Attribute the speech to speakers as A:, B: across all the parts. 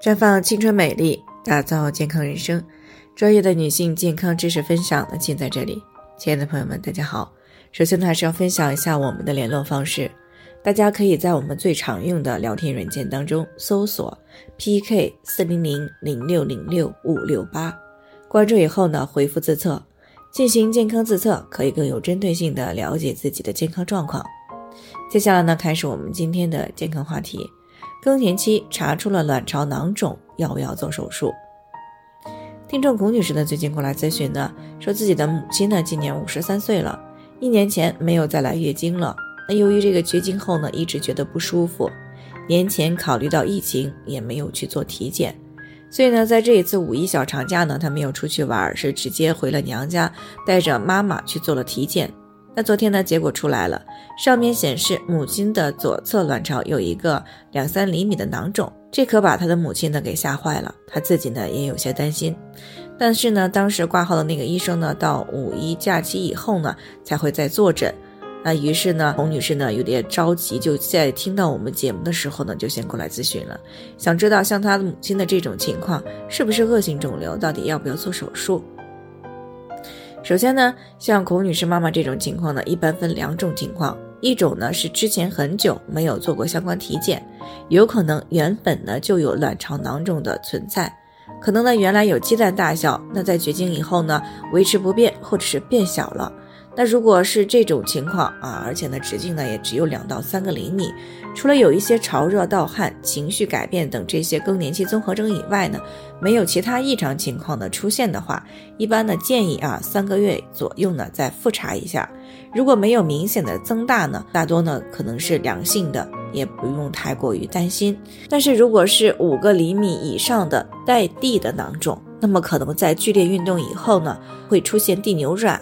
A: 绽放青春美丽，打造健康人生。专业的女性健康知识分享呢，尽在这里。亲爱的朋友们，大家好。首先呢，还是要分享一下我们的联络方式。大家可以在我们最常用的聊天软件当中搜索 PK 四零零零六零六五六八，关注以后呢，回复自测，进行健康自测，可以更有针对性的了解自己的健康状况。接下来呢，开始我们今天的健康话题。更年期查出了卵巢囊肿，要不要做手术？听众龚女士呢，最近过来咨询呢，说自己的母亲呢，今年五十三岁了，一年前没有再来月经了。那由于这个绝经后呢，一直觉得不舒服，年前考虑到疫情，也没有去做体检，所以呢，在这一次五一小长假呢，她没有出去玩，是直接回了娘家，带着妈妈去做了体检。那昨天呢，结果出来了，上面显示母亲的左侧卵巢有一个两三厘米的囊肿，这可把他的母亲呢给吓坏了，他自己呢也有些担心。但是呢，当时挂号的那个医生呢，到五一假期以后呢才会再坐诊。那于是呢，洪女士呢有点着急，就在听到我们节目的时候呢，就先过来咨询了，想知道像她的母亲的这种情况是不是恶性肿瘤，到底要不要做手术。首先呢，像孔女士妈妈这种情况呢，一般分两种情况，一种呢是之前很久没有做过相关体检，有可能原本呢就有卵巢囊肿的存在，可能呢原来有鸡蛋大小，那在绝经以后呢维持不变或者是变小了。那如果是这种情况啊，而且呢直径呢也只有两到三个厘米，除了有一些潮热盗汗、情绪改变等这些更年期综合征以外呢，没有其他异常情况的出现的话，一般呢建议啊三个月左右呢再复查一下。如果没有明显的增大呢，大多呢可能是良性的，也不用太过于担心。但是如果是五个厘米以上的带蒂的囊肿，那么可能在剧烈运动以后呢会出现蒂扭转。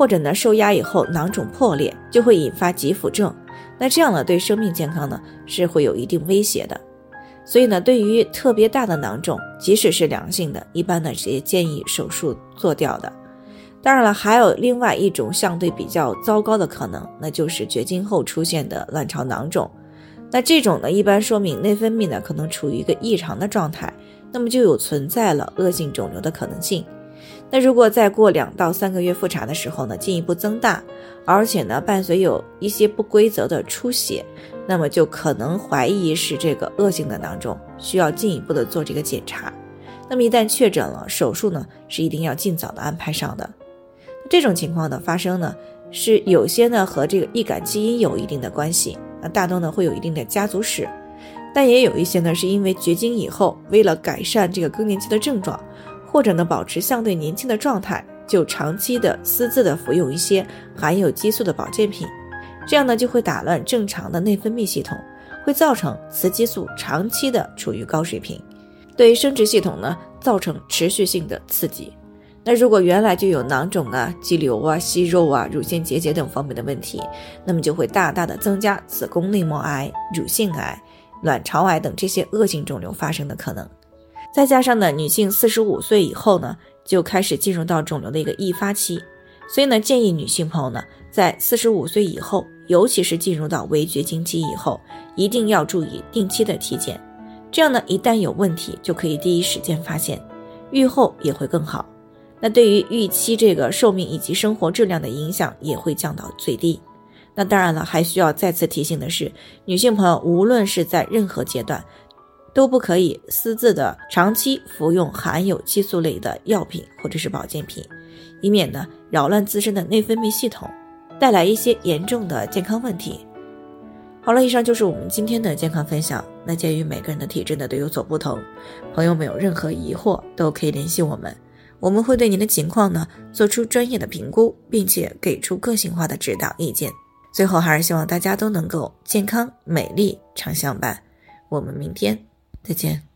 A: 或者呢，受压以后囊肿破裂，就会引发急腹症，那这样呢，对生命健康呢是会有一定威胁的。所以呢，对于特别大的囊肿，即使是良性的，一般呢也建议手术做掉的。当然了，还有另外一种相对比较糟糕的可能，那就是绝经后出现的卵巢囊肿。那这种呢，一般说明内分泌呢可能处于一个异常的状态，那么就有存在了恶性肿瘤的可能性。那如果再过两到三个月复查的时候呢，进一步增大，而且呢伴随有一些不规则的出血，那么就可能怀疑是这个恶性的囊肿，需要进一步的做这个检查。那么一旦确诊了，手术呢是一定要尽早的安排上的。这种情况的发生呢，是有些呢和这个易感基因有一定的关系，那大多呢会有一定的家族史，但也有一些呢是因为绝经以后，为了改善这个更年期的症状。或者呢，保持相对年轻的状态，就长期的私自的服用一些含有激素的保健品，这样呢就会打乱正常的内分泌系统，会造成雌激素长期的处于高水平，对生殖系统呢造成持续性的刺激。那如果原来就有囊肿啊、肌瘤啊、息肉啊、乳腺结节等方面的问题，那么就会大大的增加子宫内膜癌、乳腺癌、卵巢癌等这些恶性肿瘤发生的可能。再加上呢，女性四十五岁以后呢，就开始进入到肿瘤的一个易发期，所以呢，建议女性朋友呢，在四十五岁以后，尤其是进入到围绝经期以后，一定要注意定期的体检，这样呢，一旦有问题，就可以第一时间发现，愈后也会更好。那对于预期这个寿命以及生活质量的影响也会降到最低。那当然了，还需要再次提醒的是，女性朋友无论是在任何阶段。都不可以私自的长期服用含有激素类的药品或者是保健品，以免呢扰乱自身的内分泌系统，带来一些严重的健康问题。好了，以上就是我们今天的健康分享。那鉴于每个人的体质呢都有所不同，朋友们有任何疑惑都可以联系我们，我们会对您的情况呢做出专业的评估，并且给出个性化的指导意见。最后还是希望大家都能够健康美丽常相伴。我们明天。再见。